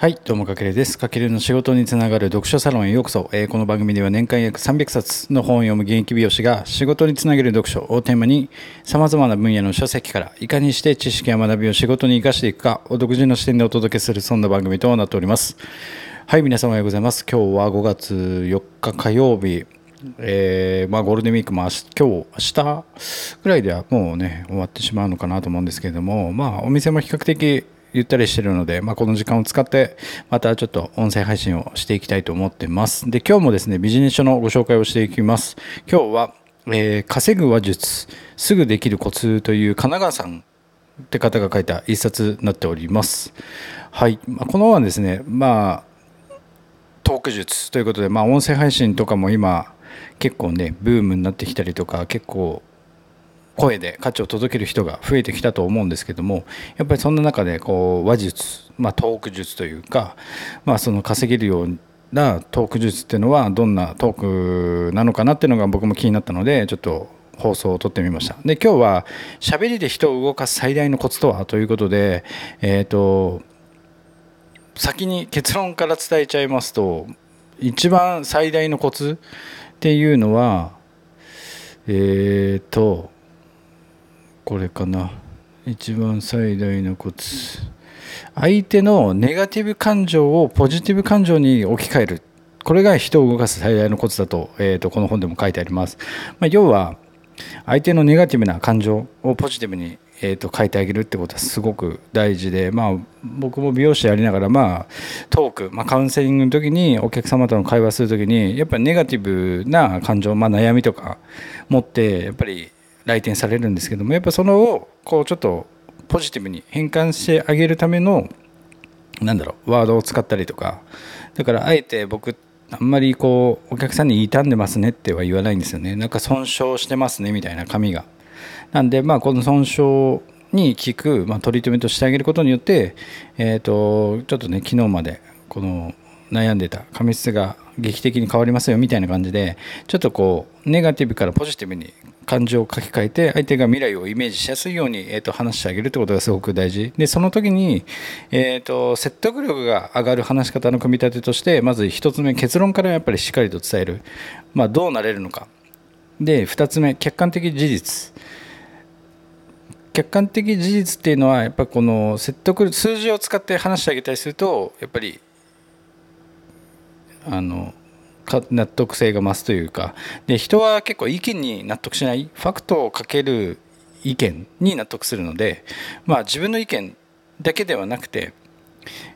はい、どうもかけるです。かけるの仕事につながる読書サロンへようこそ。えーこの番組では年間約300冊の本を読む現役美容師が仕事につなげる読書をテーマに様々な分野の書籍からいかにして知識や学びを仕事に生かしていくかを独自の視点でお届けするそんな番組となっております。はい、皆さんおはようございます。今日は5月4日火曜日。えーまあ、ゴールデンウィークも明日今日明日ぐらいではもうね終わってしまうのかなと思うんですけれども、まあ、お店も比較的ゆったりしてるので、まあ、この時間を使ってまたちょっと音声配信をしていきたいと思ってます。で今日もですねビジネス書のご紹介をしていきます。今日は、えー稼ぐ話術すぐできるコツという神奈川さんって方が書いた一冊になっております。はい、まあ、この本はですねまあトーク術ということで、まあ、音声配信とかも今結構ねブームになってきたりとか結構声で価値を届ける人が増えてきたと思うんですけどもやっぱりそんな中でこう話術、まあ、トーク術というか、まあ、その稼げるようなトーク術っていうのはどんなトークなのかなっていうのが僕も気になったのでちょっと放送を撮ってみましたで今日は「喋りで人を動かす最大のコツとは?」ということでえっ、と先に結論から伝えちゃいますと一番最大のコツっていうのはえっ、とこれかな。一番最大のコツ。相手のネガティブ感情をポジティブ感情に置き換える。これが人を動かす最大のコツだと,、えー、とこの本でも書いてあります、まあ、要は相手のネガティブな感情をポジティブに、えー、と変えてあげるってことはすごく大事で、まあ、僕も美容師やりながら、まあ、トーク、まあ、カウンセリングの時にお客様との会話する時にやっぱりネガティブな感情、まあ、悩みとか持ってやっぱり来店されるんですけどもやっぱそのをこうちょっとポジティブに変換してあげるためのなんだろうワードを使ったりとか。だからあえて僕あんまりこうお客さんに傷んでますねっては言わないんですよね。なんか損傷してますねみたいな紙が。なんでまあこの損傷に効く、まあ、トリートメントしてあげることによってえっ、とちょっとね昨日までこの悩んでた髪質が劇的に変わりますよみたいな感じでちょっとこうネガティブからポジティブに感情を書き換えて相手が未来をイメージしやすいように、えー、と話してあげるってことがすごく大事。でその時に、えー、と説得力が上がる話し方の組み立てとしてまず1つ目結論からやっぱりしっかりと伝える、まあ、どうなれるのか。で2つ目客観的事実。客観的事実っていうのはやっぱこの説得数字を使って話してあげたりするとやっぱりあの納得性が増すというかで人は結構意見に納得しないファクトをかける意見に納得するので、まあ、自分の意見だけではなくて、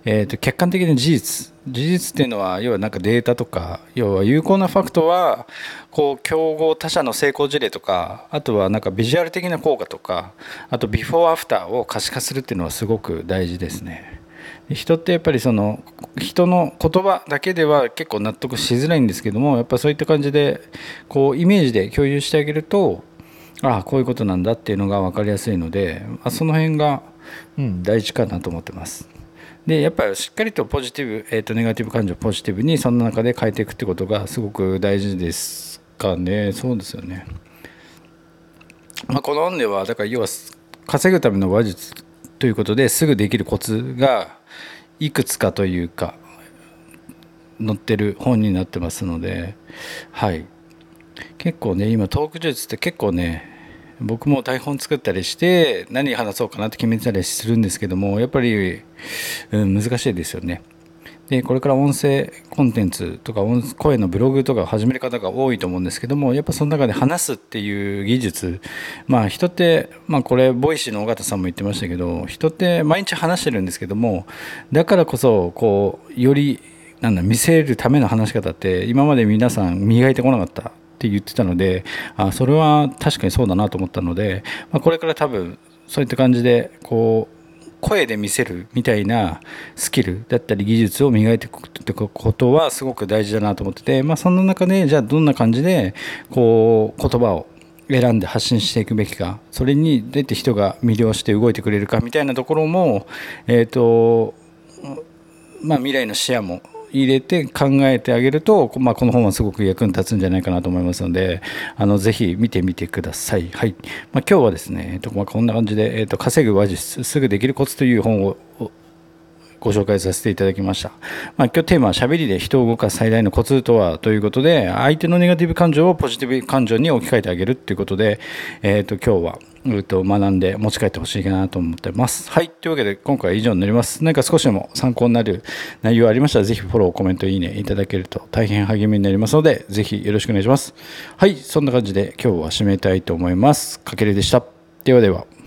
えー、と客観的な事実事実っていうのは要はなんかデータとか要は有効なファクトはこう競合他社の成功事例とかあとはなんかビジュアル的な効果とかあとビフォーアフターを可視化するっていうのはすごく大事ですね。人ってやっぱりその人の言葉だけでは結構納得しづらいんですけどもやっぱそういった感じでこうイメージで共有してあげるとああこういうことなんだっていうのが分かりやすいので、ま、その辺が、うん、大事かなと思ってます。でやっぱりしっかりとポジティブ、えー、とネガティブ感情をポジティブにその中で変えていくってことがすごく大事ですかねそうですよね。まあ、この本ではだから要は稼ぐための話術ということですぐできるコツがいくつかというか載ってる本になってますのではい結構ね今トーク術って結構ね僕も台本作ったりして何話そうかなって決めてたりするんですけどもやっぱり、うん、難しいですよね。でこれから音声コンテンツとか声のブログとかを始める方が多いと思うんですけどもやっぱその中で話すっていう技術まあ人ってまあこれ Voicy の緒方さんも言ってましたけど人って毎日話してるんですけどもだからこそこうよりなんだ見せるための話し方って今まで皆さん磨いてこなかったって言ってたのであそれは確かにそうだなと思ったので、まあ、これから多分そういった感じでこう声で見せるみたいなスキルだったり技術を磨いていくってことはすごく大事だなと思ってて、まあ、そんな中でじゃあどんな感じでこう言葉を選んで発信していくべきかそれに出て人が魅了して動いてくれるかみたいなところも、えーとまあ、未来の視野も入れて考えてあげると、まあ、この本はすごく役に立つんじゃないかなと思いますのであのぜひ見てみてください。はいまあ、今日はですね、えっとまあ、こんな感じで、えっと、稼ぐ話術すぐできるコツという本をご紹介させていただきました。まあ、今日テーマは喋りで人を動かす最大のコツとはということで、相手のネガティブ感情をポジティブ感情に置き換えてあげるっていうことで、えっ、と、今日は、うと学んで持ち帰ってほしいかなと思ってます。はい。というわけで、今回は以上になります。何か少しでも参考になる内容ありましたら、ぜひフォロー、コメント、いいねいただけると大変励みになりますので、ぜひよろしくお願いします。はい。そんな感じで今日は締めたいと思います。かけるでした。ではでは。